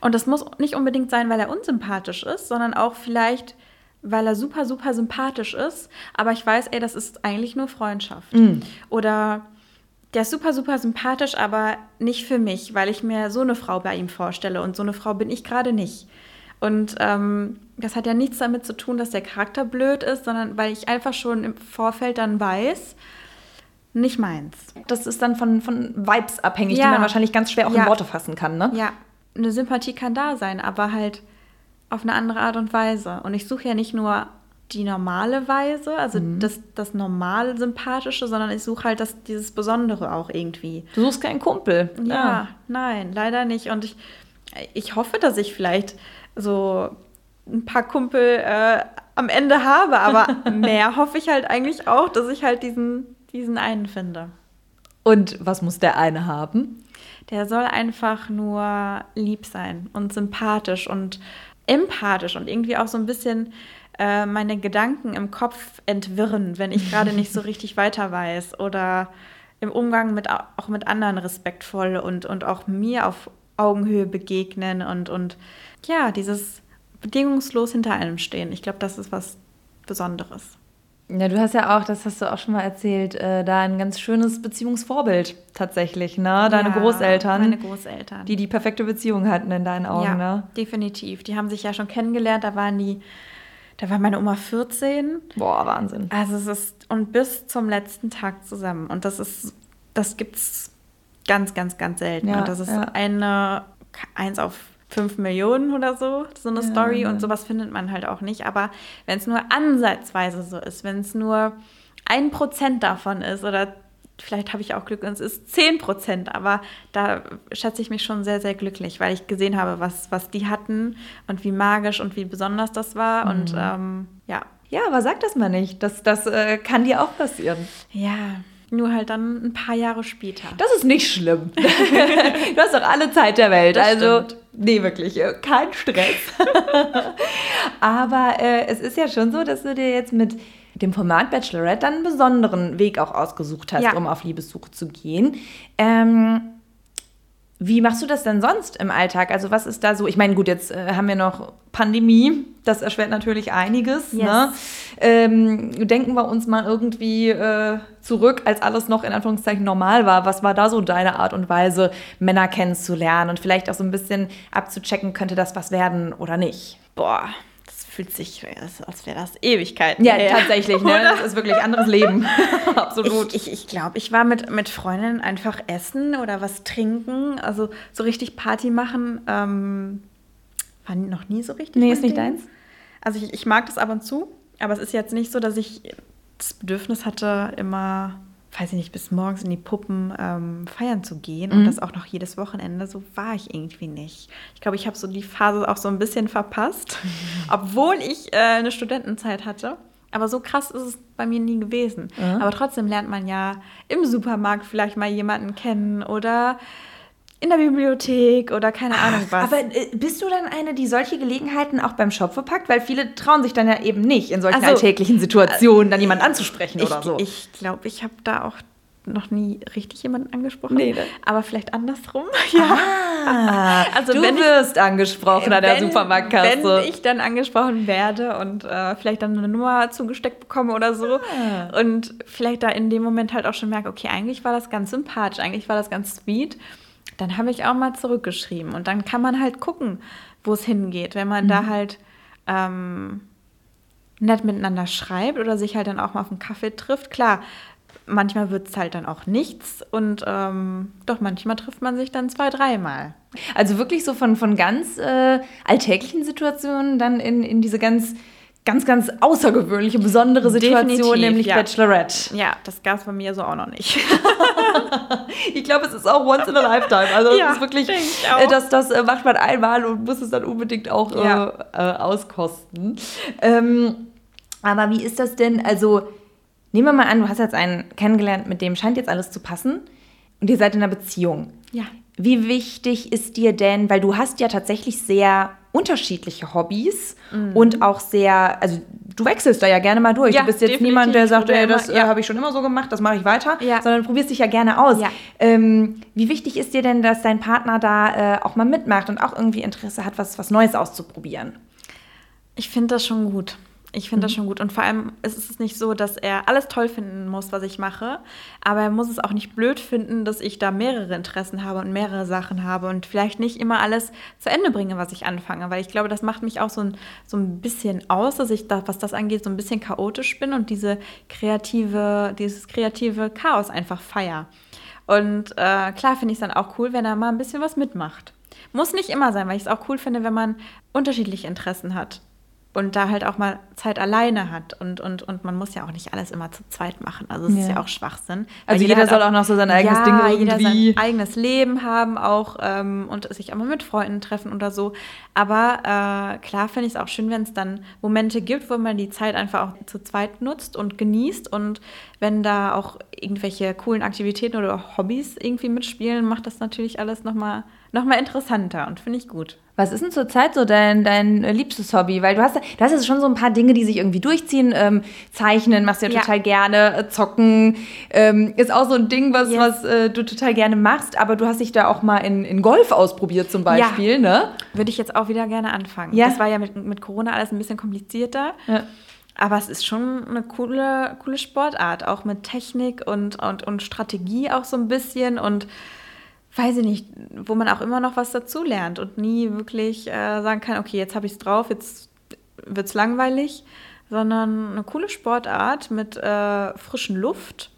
Und das muss nicht unbedingt sein, weil er unsympathisch ist, sondern auch vielleicht, weil er super, super sympathisch ist, aber ich weiß, ey, das ist eigentlich nur Freundschaft. Mm. Oder der ist super, super sympathisch, aber nicht für mich, weil ich mir so eine Frau bei ihm vorstelle und so eine Frau bin ich gerade nicht. Und ähm, das hat ja nichts damit zu tun, dass der Charakter blöd ist, sondern weil ich einfach schon im Vorfeld dann weiß, nicht meins. Das ist dann von, von Vibes abhängig, Ja. die man wahrscheinlich ganz schwer auch Ja. in Worte fassen kann, ne? Ja, eine Sympathie kann da sein, aber halt auf eine andere Art und Weise. Und ich suche ja nicht nur die normale Weise, also das, das normal Sympathische, sondern ich suche halt das, dieses Besondere auch irgendwie. Du suchst keinen Kumpel. Ja, nein, leider nicht. Und ich, ich hoffe, dass ich vielleicht so ein paar Kumpel äh, am Ende habe, aber mehr hoffe ich halt eigentlich auch, dass ich halt diesen, diesen einen finde. Und was muss der eine haben? Der soll einfach nur lieb sein und sympathisch und empathisch und irgendwie auch so ein bisschen äh, meine Gedanken im Kopf entwirren, wenn ich gerade nicht so richtig weiter weiß oder im Umgang mit au- auch mit anderen respektvoll und, und auch mir auf Augenhöhe begegnen und, und ja, dieses bedingungslos hinter einem stehen. Ich glaube, das ist was Besonderes. Ja, du hast ja auch, das hast du auch schon mal erzählt, äh, da ein ganz schönes Beziehungsvorbild tatsächlich, ne? Deine Ja, Großeltern, Meine Großeltern. die die perfekte Beziehung hatten in deinen Augen, ja, ne? definitiv. Die haben sich ja schon kennengelernt. Da waren die, da war meine Oma 14. Boah, Wahnsinn. Also es ist und bis zum letzten Tag zusammen. Und das ist, das gibt's ganz, ganz, ganz selten. Ja, und das ist ja. eine eins auf fünf Millionen oder so, so eine Ja, Story. ja. Und sowas findet man halt auch nicht. Aber wenn es nur ansatzweise so ist, wenn es nur ein Prozent davon ist oder vielleicht habe ich auch Glück und es ist 10 Prozent, aber da schätze ich mich schon sehr, sehr glücklich, weil ich gesehen habe, was, was die hatten und wie magisch und wie besonders das war. Mhm. Und ähm, ja, Ja, aber sag das mal nicht. Das, das äh, kann dir auch passieren. ja, nur halt dann ein paar Jahre später. Das ist nicht schlimm. du hast doch alle Zeit der Welt. Das also, stimmt. nee, wirklich, äh, kein Stress. Aber äh, es ist ja schon so, dass du dir jetzt mit dem Format Bachelorette dann einen besonderen Weg auch ausgesucht hast, Ja. um auf Liebessuche zu gehen. Ähm, wie machst du das denn sonst im Alltag? Also was ist da so? Ich meine, gut, jetzt äh, haben wir noch Pandemie. Das erschwert natürlich einiges. Yes. Ne? Ähm, denken wir uns mal irgendwie äh, zurück, als alles noch in Anführungszeichen normal war. Was war da so deine Art und Weise, Männer kennenzulernen und vielleicht auch so ein bisschen abzuchecken, könnte das was werden oder nicht? Boah, fühlt sich, als wäre das Ewigkeiten. Ja, her. tatsächlich. Ne? Das ist wirklich anderes Leben. Absolut. Ich, ich, ich glaube, ich war mit, mit Freundinnen einfach essen oder was trinken. Also so richtig Party machen ähm, war noch nie so richtig. Nee, ist nicht deins? Also ich, ich mag das ab und zu, aber es ist jetzt nicht so, dass ich das Bedürfnis hatte, immer, weiß ich nicht, bis morgens in die Puppen ähm, feiern zu gehen und das auch noch jedes Wochenende. So war ich irgendwie nicht. Ich glaube, ich habe so die Phase auch so ein bisschen verpasst, obwohl ich äh, eine Studentenzeit hatte. Aber so krass ist es bei mir nie gewesen. Aber trotzdem lernt man ja im Supermarkt vielleicht mal jemanden kennen oder in der Bibliothek oder keine Ahnung was. Aber äh, bist du dann eine, die solche Gelegenheiten auch beim Shop verpackt? Weil viele trauen sich dann ja eben nicht, in solchen Also, alltäglichen Situationen dann jemanden anzusprechen ich, oder so. Ich glaube, ich habe da auch noch nie richtig jemanden angesprochen. Nee, ne? Aber vielleicht andersrum. Ah, Also du wenn ich- wirst angesprochen an der Supermarktkasse. Wenn ich dann angesprochen werde und äh, vielleicht dann eine Nummer zugesteckt bekomme oder so Ah. und vielleicht da in dem Moment halt auch schon merke, okay, eigentlich war das ganz sympathisch, eigentlich war das ganz sweet, dann habe ich auch mal zurückgeschrieben und dann kann man halt gucken, wo es hingeht, wenn man Mhm. da halt ähm, nett miteinander schreibt oder sich halt dann auch mal auf einen Kaffee trifft. Klar, manchmal wird es halt dann auch nichts und ähm, doch manchmal trifft man sich dann zwei, dreimal. Also wirklich so von, von ganz äh, alltäglichen Situationen dann in, in diese ganz, ganz, ganz außergewöhnliche, besondere Situation, Definitiv, nämlich ja. Bachelorette. Ja, das gab es bei mir so auch noch nicht. Ich glaube, es ist auch once in a lifetime. Also Ja, es ist wirklich, äh, das, das äh, macht man einmal und muss es dann unbedingt auch äh, Ja. äh, auskosten. Ähm, aber wie ist das denn? Also nehmen wir mal an, du hast jetzt einen kennengelernt, mit dem scheint jetzt alles zu passen und ihr seid in einer Beziehung. Ja. Wie wichtig ist dir denn, weil du hast ja tatsächlich sehr unterschiedliche Hobbys und auch sehr, also du wechselst da ja gerne mal durch. Mhm. Ja, du bist jetzt niemand, der sagt, ey, das immer- äh, ja. habe ich schon immer so gemacht, das mache ich weiter, Ja. sondern du probierst dich ja gerne aus. Ja. Ähm, wie wichtig ist dir denn, dass dein Partner da äh, auch mal mitmacht und auch irgendwie Interesse hat, was, was Neues auszuprobieren? Ich finde das schon gut. Ich finde das schon gut. Und vor allem ist es nicht so, dass er alles toll finden muss, was ich mache. Aber er muss es auch nicht blöd finden, dass ich da mehrere Interessen habe und mehrere Sachen habe und vielleicht nicht immer alles zu Ende bringe, was ich anfange. Weil ich glaube, das macht mich auch so ein, so ein bisschen aus, dass ich da, was das angeht, so ein bisschen chaotisch bin und diese kreative, dieses kreative Chaos einfach feier. Und äh, klar finde ich es dann auch cool, wenn er mal ein bisschen was mitmacht. Muss nicht immer sein, weil ich es auch cool finde, wenn man unterschiedliche Interessen hat und da halt auch mal Zeit alleine hat. Und, und, und man muss ja auch nicht alles immer zu zweit machen. Also es ja. ist ja auch Schwachsinn. Also jeder, jeder soll auch noch so sein eigenes ja, Ding irgendwie. Jeder sein eigenes Leben haben auch ähm, und sich auch mal mit Freunden treffen oder so. Aber äh, klar finde ich es auch schön, wenn es dann Momente gibt, wo man die Zeit einfach auch zu zweit nutzt und genießt. Und wenn da auch irgendwelche coolen Aktivitäten oder Hobbys irgendwie mitspielen, macht das natürlich alles nochmal noch mal interessanter und finde ich gut. Was ist denn zurzeit so dein, dein liebstes Hobby? Weil du hast, du hast ja schon so ein paar Dinge, die sich irgendwie durchziehen. Ähm, Zeichnen machst du ja, ja. total gerne. Äh, zocken ähm, ist auch so ein Ding, was, yes. was äh, du total gerne machst. Aber du hast dich da auch mal in, in Golf ausprobiert zum Beispiel, ja. ne? Würde ich jetzt auch wieder gerne anfangen. Ja. Das war ja mit, mit Corona alles ein bisschen komplizierter. Ja. Aber es ist schon eine coole, coole Sportart, auch mit Technik und, und, und Strategie auch so ein bisschen und weiß ich nicht, wo man auch immer noch was dazulernt und nie wirklich äh, sagen kann, okay, jetzt habe ich es drauf, jetzt wird es langweilig, sondern eine coole Sportart mit äh, frischen Luft,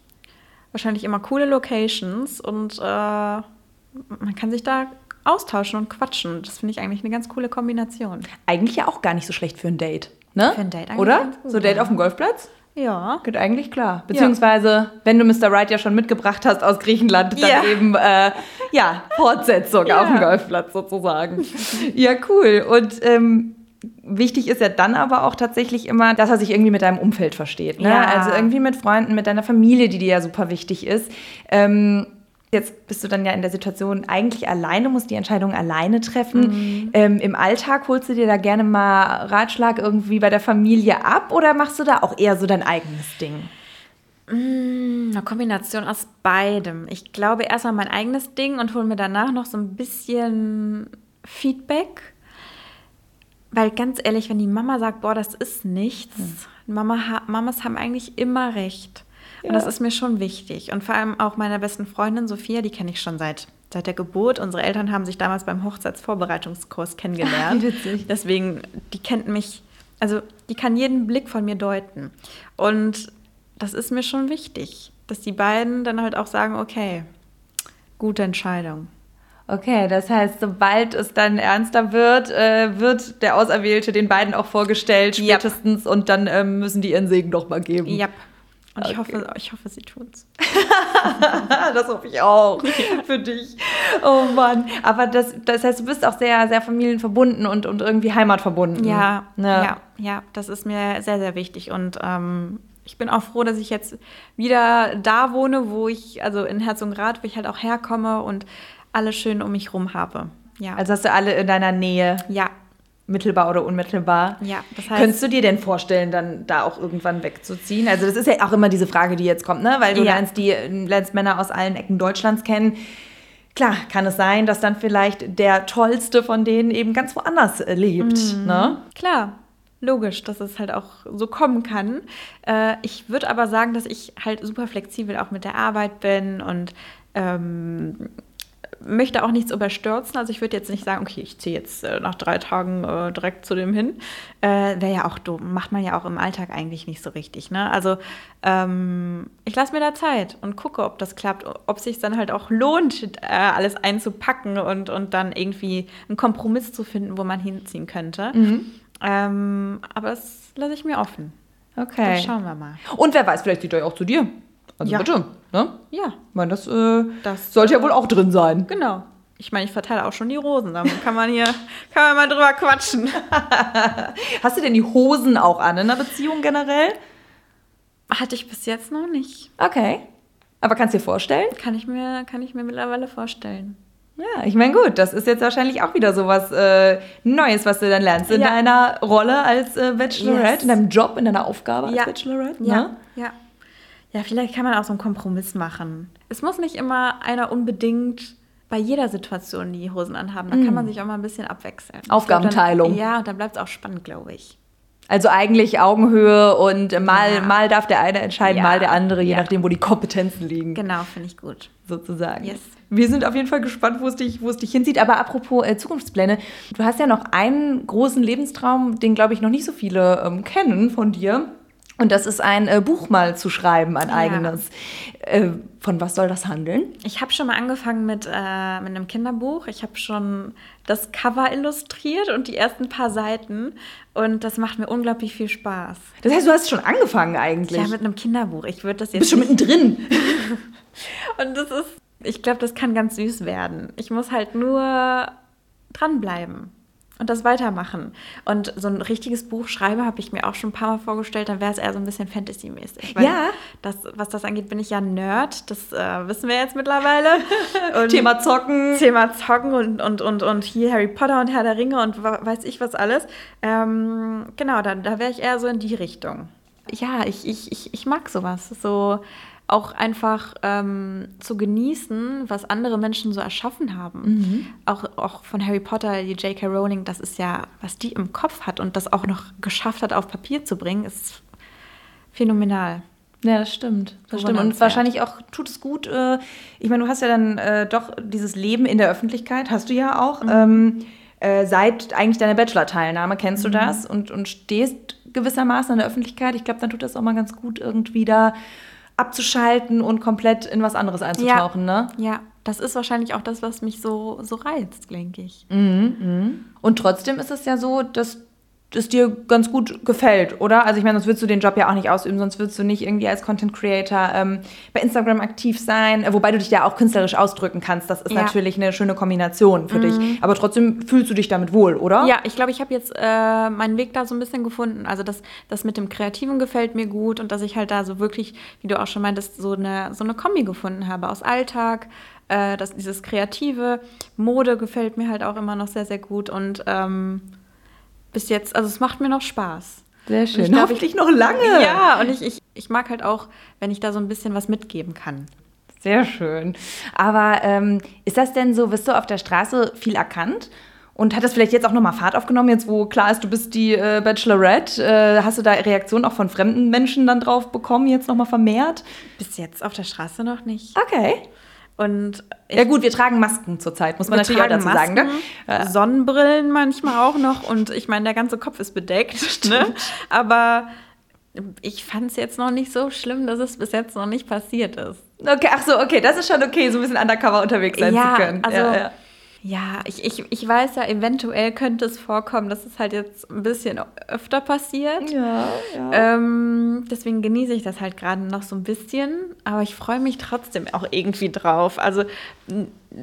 wahrscheinlich immer coole Locations und äh, man kann sich da austauschen und quatschen. Das finde ich eigentlich eine ganz coole Kombination. Eigentlich ja auch gar nicht so schlecht für ein Date. Ne? Für ein Date eigentlich. Oder? Gut, so Date ja. auf dem Golfplatz? Ja. Geht eigentlich klar. Beziehungsweise, ja. wenn du Mr. Right ja schon mitgebracht hast aus Griechenland, dann ja. eben, äh, ja, Fortsetzung ja. auf dem Golfplatz sozusagen. ja, cool. Und ähm, wichtig ist ja dann aber auch tatsächlich immer, dass er sich irgendwie mit deinem Umfeld versteht. Ne? Ja. Also irgendwie mit Freunden, mit deiner Familie, die dir ja super wichtig ist. Ähm, Jetzt bist du dann ja in der Situation eigentlich alleine, musst die Entscheidung alleine treffen. Mhm. Ähm, Im Alltag holst du dir da gerne mal Ratschlag irgendwie bei der Familie ab oder machst du da auch eher so dein eigenes Ding? Mm, eine Kombination aus beidem. Ich glaube erstmal mein eigenes Ding und hole mir danach noch so ein bisschen Feedback. Weil ganz ehrlich, wenn die Mama sagt, boah, das ist nichts, mhm. Mama, Mamas haben eigentlich immer recht. Ja. Und das ist mir schon wichtig. Und vor allem auch meiner besten Freundin Sophia, die kenne ich schon seit, seit der Geburt. Unsere Eltern haben sich damals beim Hochzeitsvorbereitungskurs kennengelernt. Witzig. Deswegen, die kennt mich, also die kann jeden Blick von mir deuten. Und das ist mir schon wichtig, dass die beiden dann halt auch sagen, okay, gute Entscheidung. Okay, das heißt, sobald es dann ernster wird, äh, wird der Auserwählte den beiden auch vorgestellt, spätestens, yep. und dann äh, müssen die ihren Segen doch mal geben. Ja. Yep. Und okay. ich, hoffe, ich hoffe, sie tun's. das hoffe ich auch für dich. Oh Mann. Aber das, das heißt, du bist auch sehr, sehr familienverbunden und, und irgendwie heimatverbunden. Ja, ja, ja, ja, das ist mir sehr, sehr wichtig. Und ähm, ich bin auch froh, dass ich jetzt wieder da wohne, wo ich, also in Herzogenrath, wo ich halt auch herkomme und alle schön um mich rum habe. Ja. Also hast du alle in deiner Nähe? Ja, mittelbar oder unmittelbar. Ja, das heißt, Könntest du dir denn vorstellen, dann da auch irgendwann wegzuziehen? Also das ist ja auch immer diese Frage, die jetzt kommt, ne? Weil du ja. lernst die lernst Männer aus allen Ecken Deutschlands kennen. Klar, kann es sein, dass dann vielleicht der tollste von denen eben ganz woanders äh, lebt, mhm. ne? Klar. Logisch, dass es halt auch so kommen kann. Äh, ich würde aber sagen, dass ich halt super flexibel auch mit der Arbeit bin und ähm, möchte auch nichts überstürzen. Also ich würde jetzt nicht sagen, okay, ich ziehe jetzt äh, nach drei Tagen äh, direkt zu dem hin. Äh, Wäre ja auch dumm. Macht man ja auch im Alltag eigentlich nicht so richtig. Ne? Also ähm, ich lasse mir da Zeit und gucke, ob das klappt, ob sich dann halt auch lohnt, äh, alles einzupacken und, und dann irgendwie einen Kompromiss zu finden, wo man hinziehen könnte. Mhm. Ähm, aber das lasse ich mir offen. Okay. Dann schauen wir mal. Und wer weiß, vielleicht zieht er auch zu dir. Also ja. bitte. Ne? Ja. Ich meine, das, äh, das sollte ja wohl auch drin sein. Genau. Ich meine, ich verteile auch schon die Rosen. Da kann man hier kann man mal drüber quatschen. Hast du denn die Hosen auch an in einer Beziehung generell? Hatte ich bis jetzt noch nicht. Okay. Aber kannst du dir vorstellen? Kann ich mir, kann ich mir mittlerweile vorstellen. Ja, ich meine, gut, das ist jetzt wahrscheinlich auch wieder so was äh, Neues, was du dann lernst in ja. deiner Rolle als äh, Bachelorette, yes. in deinem Job, in deiner Aufgabe als ja. Bachelorette. Ja, ne? ja. Ja, vielleicht kann man auch so einen Kompromiss machen. Es muss nicht immer einer unbedingt bei jeder Situation die Hosen anhaben. Da mm. kann man sich auch mal ein bisschen abwechseln. Aufgabenteilung. Dann, ja, und dann bleibt es auch spannend, glaube ich. Also eigentlich Augenhöhe und mal, Ja. mal darf der eine entscheiden, Ja. mal der andere, je Ja. nachdem, wo die Kompetenzen liegen. Genau, finde ich gut. sozusagen. Yes. Wir sind auf jeden Fall gespannt, wo es dich, wo es dich hinzieht. Aber apropos äh, Zukunftspläne, du hast ja noch einen großen Lebenstraum, den, glaube ich, noch nicht so viele ähm, kennen von dir. Und das ist ein äh, Buch mal zu schreiben, ein Ja. eigenes. Äh, von was soll das handeln? Ich habe schon mal angefangen mit, äh, mit einem Kinderbuch. Ich habe schon das Cover illustriert und die ersten paar Seiten. Und das macht mir unglaublich viel Spaß. Das heißt, du hast schon angefangen eigentlich. Ja, mit einem Kinderbuch. Ich würde das du jetzt bist schon mittendrin. Und das ist, ich glaube, das kann ganz süß werden. Ich muss halt nur dranbleiben und das weitermachen. Und so ein richtiges Buch schreiben habe ich mir auch schon ein paar Mal vorgestellt, dann wäre es eher so ein bisschen Fantasy-mäßig. Ja. Das, was das angeht, bin ich ja Nerd, das äh, wissen wir jetzt mittlerweile. Und Thema Zocken. Thema Zocken und, und, und, und hier Harry Potter und Herr der Ringe und weiß ich was alles. Ähm, genau, da, da wäre ich eher so in die Richtung. Ja, ich, ich, ich, ich mag sowas. So auch einfach ähm, zu genießen, was andere Menschen so erschaffen haben. Auch, auch von Harry Potter, die J.K. Rowling, das ist ja, was die im Kopf hat und das auch noch geschafft hat, auf Papier zu bringen, ist phänomenal. Ja, das stimmt. Das stimmt. Und wahrscheinlich auch tut es gut. Äh, ich meine, du hast ja dann äh, doch dieses Leben in der Öffentlichkeit, hast du ja auch. Ähm, äh, seit eigentlich deiner Bachelor-Teilnahme kennst du das und, und stehst gewissermaßen in der Öffentlichkeit. Ich glaube, dann tut das auch mal ganz gut, irgendwie da abzuschalten und komplett in was anderes einzutauchen, ne? Ja, das ist wahrscheinlich auch das, was mich so, so reizt, denke ich. Und trotzdem ist es ja so, dass es dir ganz gut gefällt, oder? Also ich meine, sonst würdest du den Job ja auch nicht ausüben, sonst würdest du nicht irgendwie als Content Creator ähm, bei Instagram aktiv sein, äh, wobei du dich ja auch künstlerisch ausdrücken kannst. Das ist Ja. Mhm. natürlich eine schöne Kombination für dich. Aber trotzdem fühlst du dich damit wohl, oder? Ja, ich glaube, ich habe jetzt äh, meinen Weg da so ein bisschen gefunden. Also das, das mit dem Kreativen gefällt mir gut und dass ich halt da so wirklich, wie du auch schon meintest, so eine, so eine Kombi gefunden habe aus Alltag, äh, das, dieses Kreative, Mode gefällt mir halt auch immer noch sehr, sehr gut und ähm, bis jetzt, also es macht mir noch Spaß. Sehr Ich schön. glaub, Hoffentlich noch lange. Ja, und ich, ich, ich mag halt auch, wenn ich da so ein bisschen was mitgeben kann. Sehr schön. Aber ähm, ist das denn so, wirst du auf der Straße viel erkannt? Und hat das vielleicht jetzt auch nochmal Fahrt aufgenommen, jetzt wo klar ist, du bist die äh, Bachelorette? Äh, hast du da Reaktionen auch von fremden Menschen dann drauf bekommen, jetzt nochmal vermehrt? Bis jetzt auf der Straße noch nicht. Okay. Und Ja gut, wir tragen Masken zurzeit, muss man natürlich auch dazu sagen. Ne? Masken, Sonnenbrillen manchmal auch noch und ich meine, der ganze Kopf ist bedeckt. Ne? Aber ich fand es jetzt noch nicht so schlimm, dass es bis jetzt noch nicht passiert ist. Okay, ach so, okay, das ist schon okay, so ein bisschen undercover unterwegs sein Ja, zu können. also- ja, ja. Ja, ich, ich, ich weiß ja, eventuell könnte es vorkommen, dass es halt jetzt ein bisschen öfter passiert. Ja, ja. Ähm, deswegen genieße ich das halt gerade noch so ein bisschen, aber ich freue mich trotzdem auch irgendwie drauf. Also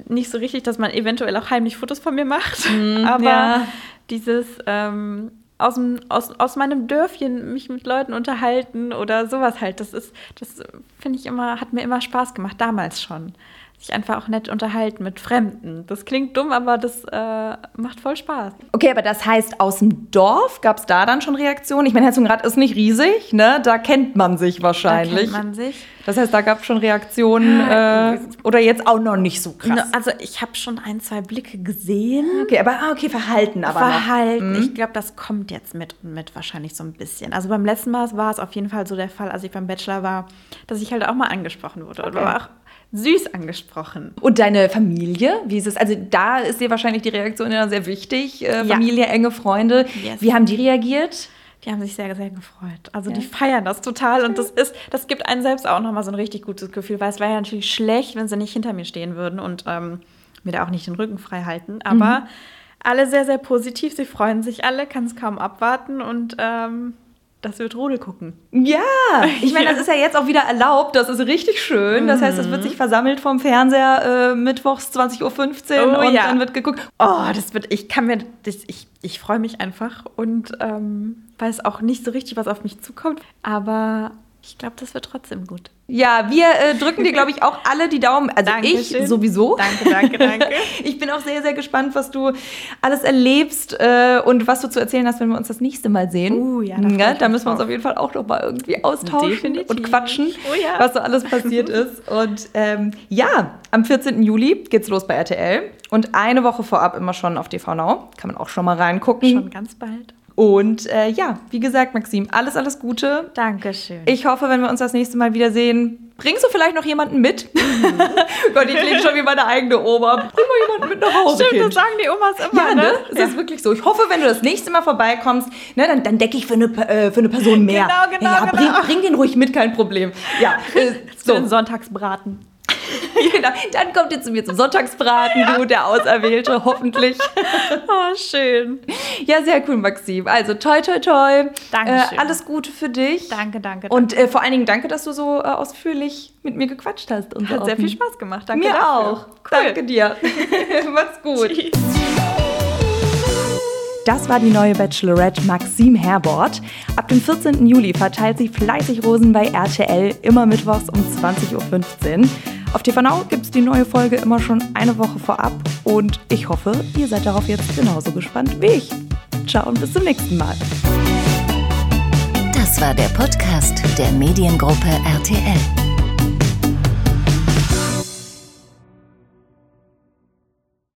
nicht so richtig, dass man eventuell auch heimlich Fotos von mir macht, aber Mhm, ja. dieses ähm, aus, dem, aus, aus meinem Dörfchen mich mit Leuten unterhalten oder sowas halt, das ist, das finde ich immer, hat mir immer Spaß gemacht, damals schon. Sich einfach auch nett unterhalten mit Fremden. Das klingt dumm, aber das äh, macht voll Spaß. Okay, aber das heißt, aus dem Dorf gab es da dann schon Reaktionen? Ich meine, Herzogenrath ist nicht riesig, ne? Da kennt man sich wahrscheinlich. Da kennt man sich. das heißt, da gab es schon Reaktionen Ja, äh, oder jetzt auch noch nicht so krass. Also ich habe schon ein, zwei Blicke gesehen. Okay, aber ah, okay, Verhalten aber Verhalten. Mhm. Ich glaube, das kommt jetzt mit und mit wahrscheinlich so ein bisschen. Also beim letzten Mal war es auf jeden Fall so der Fall, als ich beim Bachelor war, dass ich halt auch mal angesprochen wurde. Und Okay. war auch süß angesprochen. Und deine Familie, wie ist es? Also da ist dir wahrscheinlich die Reaktion ja sehr wichtig. Äh, Ja. Familie, enge Freunde. Yes. Wie haben die reagiert? Die haben sich sehr, sehr gefreut. Also Ja. die feiern das total und das ist, das gibt einen selbst auch nochmal so ein richtig gutes Gefühl, weil es wäre ja natürlich schlecht, wenn sie nicht hinter mir stehen würden und ähm, mir da auch nicht den Rücken frei halten. Aber alle sehr, sehr positiv, sie freuen sich alle, kann es kaum abwarten und ähm, das wird Rudel gucken. Ja, ich meine, das ist ja jetzt auch wieder erlaubt. Das ist richtig schön. Das heißt, es wird sich versammelt vom Fernseher äh, mittwochs 20.15 Uhr Oh, und ja. dann wird geguckt. Oh, das wird, ich kann mir, das, ich, ich freue mich einfach und ähm, weiß auch nicht so richtig, was auf mich zukommt. Aber ich glaube, das wird trotzdem gut. Ja, wir äh, drücken dir, glaube ich, auch alle die Daumen. Also Dankeschön. ich sowieso. Danke, danke, danke. Ich bin auch sehr, sehr gespannt, was du alles erlebst äh, und was du zu erzählen hast, wenn wir uns das nächste Mal sehen. Uh, ja, da freu ich da müssen wir uns auf jeden Fall auch noch mal irgendwie austauschen Definitiv. und quatschen, Oh ja. was so alles passiert ist. Und ähm, ja, am 14. Juli geht's los bei RTL und eine Woche vorab immer schon auf TV Now. Kann man auch schon mal reingucken. Schon ganz bald. Und äh, ja, wie gesagt, Maxim, alles, alles Gute. Dankeschön. Ich hoffe, wenn wir uns das nächste Mal wiedersehen, bringst du vielleicht noch jemanden mit? Mhm. Gott, ich klinge schon wie meine eigene Oma. Bring mal jemanden mit nach Hause. Stimmt, das sagen die Omas immer, ja, ne? ne? Das ja. ist wirklich so. Ich hoffe, wenn du das nächste Mal vorbeikommst, ne, dann, dann decke ich für eine, äh, für eine Person mehr. Genau, genau, ja, genau. Bring, bring den ruhig mit, kein Problem. Ja, äh, so. den Sonntagsbraten. genau. Dann kommt ihr zu mir zum Sonntagsbraten, ja. du, der Auserwählte, hoffentlich. Oh, schön. Ja, sehr cool, Maxim. Also, toi, toi, toi. Danke. Äh, alles Gute für dich. Danke, danke. danke. Und äh, vor allen Dingen danke, dass du so äh, ausführlich mit mir gequatscht hast. Und Hat so sehr viel Spaß gemacht. Danke mir dafür. auch. Cool. Danke dir. Mach's gut. Tschüss. Das war die neue Bachelorette Maxim Herbort. Ab dem 14. Juli verteilt sie fleißig Rosen bei RTL, immer mittwochs um 20.15 Uhr. Auf TV Now gibt es die neue Folge immer schon eine Woche vorab und ich hoffe, ihr seid darauf jetzt genauso gespannt wie ich. Ciao und bis zum nächsten Mal. Das war der Podcast der Mediengruppe RTL.